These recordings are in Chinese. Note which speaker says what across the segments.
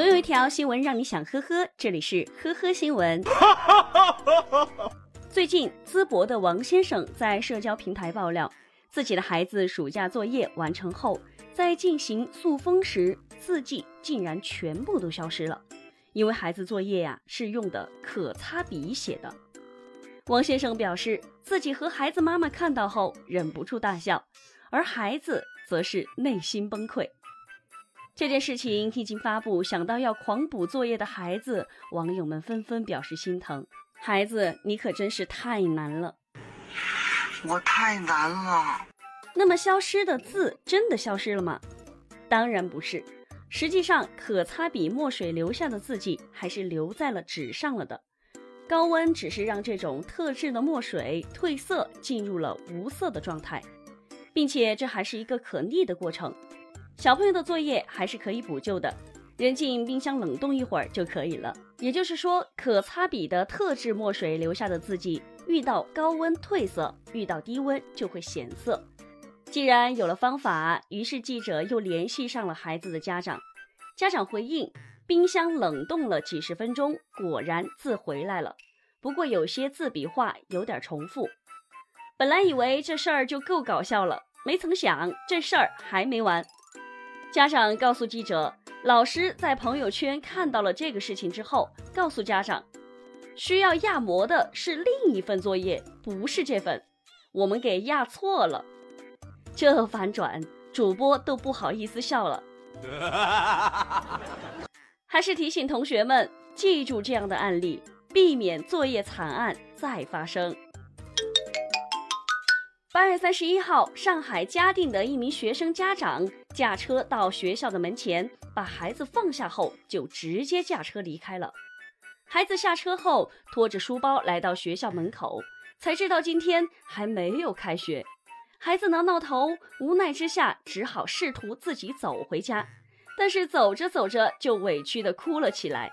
Speaker 1: 总有一条新闻让你想呵呵，这里是呵呵新闻。最近，淄博的王先生在社交平台爆料，自己的孩子暑假作业完成后，在进行塑封时，字迹竟然全部都消失了。因为孩子作业呀是用的可擦笔写的。王先生表示，自己和孩子妈妈看到后忍不住大笑，而孩子则是内心崩溃。这件事情一经发布，想到要狂补作业的孩子，网友们纷纷表示心疼。孩子，你可真是太难了，
Speaker 2: 我太难了。
Speaker 1: 那么消失的字真的消失了吗？当然不是，实际上可擦笔墨水留下的字迹还是留在了纸上了的。高温只是让这种特制的墨水褪色，进入了无色的状态，并且这还是一个可逆的过程。小朋友的作业还是可以补救的。扔进冰箱冷冻一会儿就可以了。也就是说，可擦笔的特制墨水留下的字迹，遇到高温褪色，遇到低温就会显色。既然有了方法，于是记者又联系上了孩子的家长。家长回应：冰箱冷冻了几十分钟，果然字回来了。不过有些字笔画有点重复。本来以为这事儿就够搞笑了，没曾想这事儿还没完。家长告诉记者。老师在朋友圈看到了这个事情之后，告诉家长，需要压模的是另一份作业，不是这份，我们给压错了。这反转，主播都不好意思笑了。还是提醒同学们记住这样的案例，避免作业惨案再发生。八月三十一号，上海嘉定的一名学生家长驾车到学校的门前，把孩子放下后，就直接驾车离开了。孩子下车后，拖着书包来到学校门口，才知道今天还没有开学。孩子挠挠头，无奈之下，只好试图自己走回家，但是走着走着就委屈地哭了起来。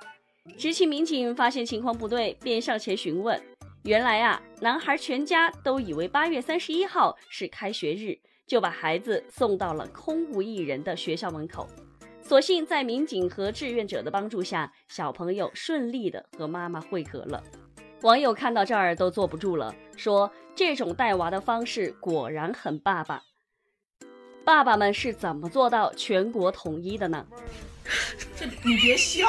Speaker 1: 执勤民警发现情况不对，便上前询问。原来啊，男孩全家都以为八月三十一号是开学日，就把孩子送到了空无一人的学校门口。所幸在民警和志愿者的帮助下，小朋友顺利的和妈妈会合了。网友看到这儿都坐不住了，说这种带娃的方式果然很爸爸。爸爸们是怎么做到全国统一的呢？
Speaker 3: 这你别笑。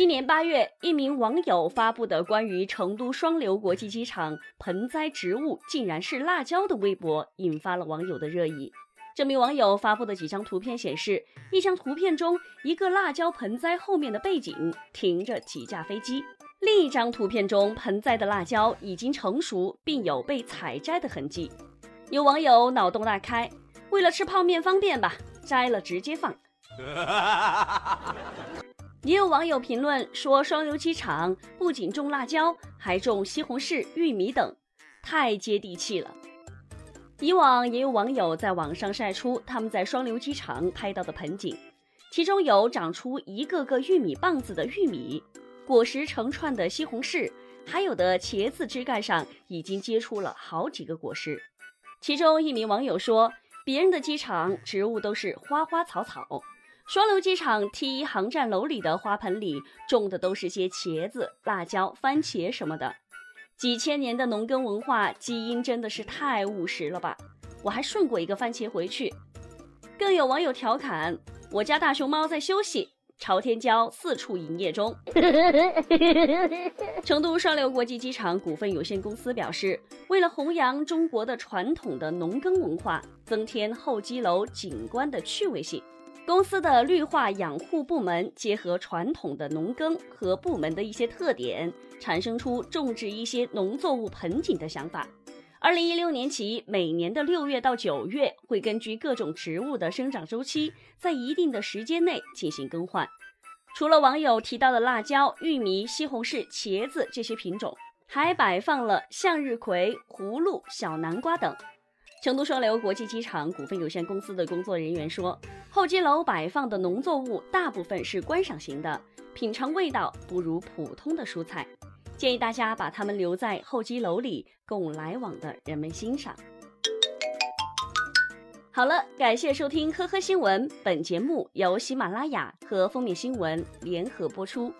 Speaker 1: 今年八月，一名网友发布的关于成都双流国际机场盆栽植物竟然是辣椒的微博，引发了网友的热议。这名网友发布的几张图片显示，一张图片中一个辣椒盆栽后面的背景停着几架飞机，另一张图片中盆栽的辣椒已经成熟，并有被采摘的痕迹。有网友脑洞大开，为了吃泡面方便吧，摘了直接放。也有网友评论说，双流机场不仅种辣椒，还种西红柿、玉米等，太接地气了。以往也有网友在网上晒出他们在双流机场拍到的盆景，其中有长出一个个玉米棒子的玉米，果实成串的西红柿，还有的茄子枝干上已经结出了好几个果实。其中一名网友说，别人的机场植物都是花花草草。双流机场 T 一航站楼里的花盆里种的都是些茄子、辣椒、番茄什么的，几千年的农耕文化基因真的是太务实了吧！我还顺过一个番茄回去。更有网友调侃：“我家大熊猫在休息，朝天椒四处营业中。”成都双流国际机场股份有限公司表示，为了弘扬中国的传统的农耕文化，增添候机楼景观的趣味性。公司的绿化养护部门结合传统的农耕和部门的一些特点，产生出种植一些农作物盆景的想法。二零一六年起，每年的六月到九月，会根据各种植物的生长周期，在一定的时间内进行更换。除了网友提到的辣椒、玉米、西红柿、茄子这些品种，还摆放了向日葵、葫芦、小南瓜等。成都双流国际机场股份有限公司的工作人员说，候机楼摆放的农作物大部分是观赏型的，品尝味道不如普通的蔬菜，建议大家把它们留在候机楼里，供来往的人们欣赏。好了，感谢收听《呵呵新闻》，本节目由喜马拉雅和封面新闻联合播出。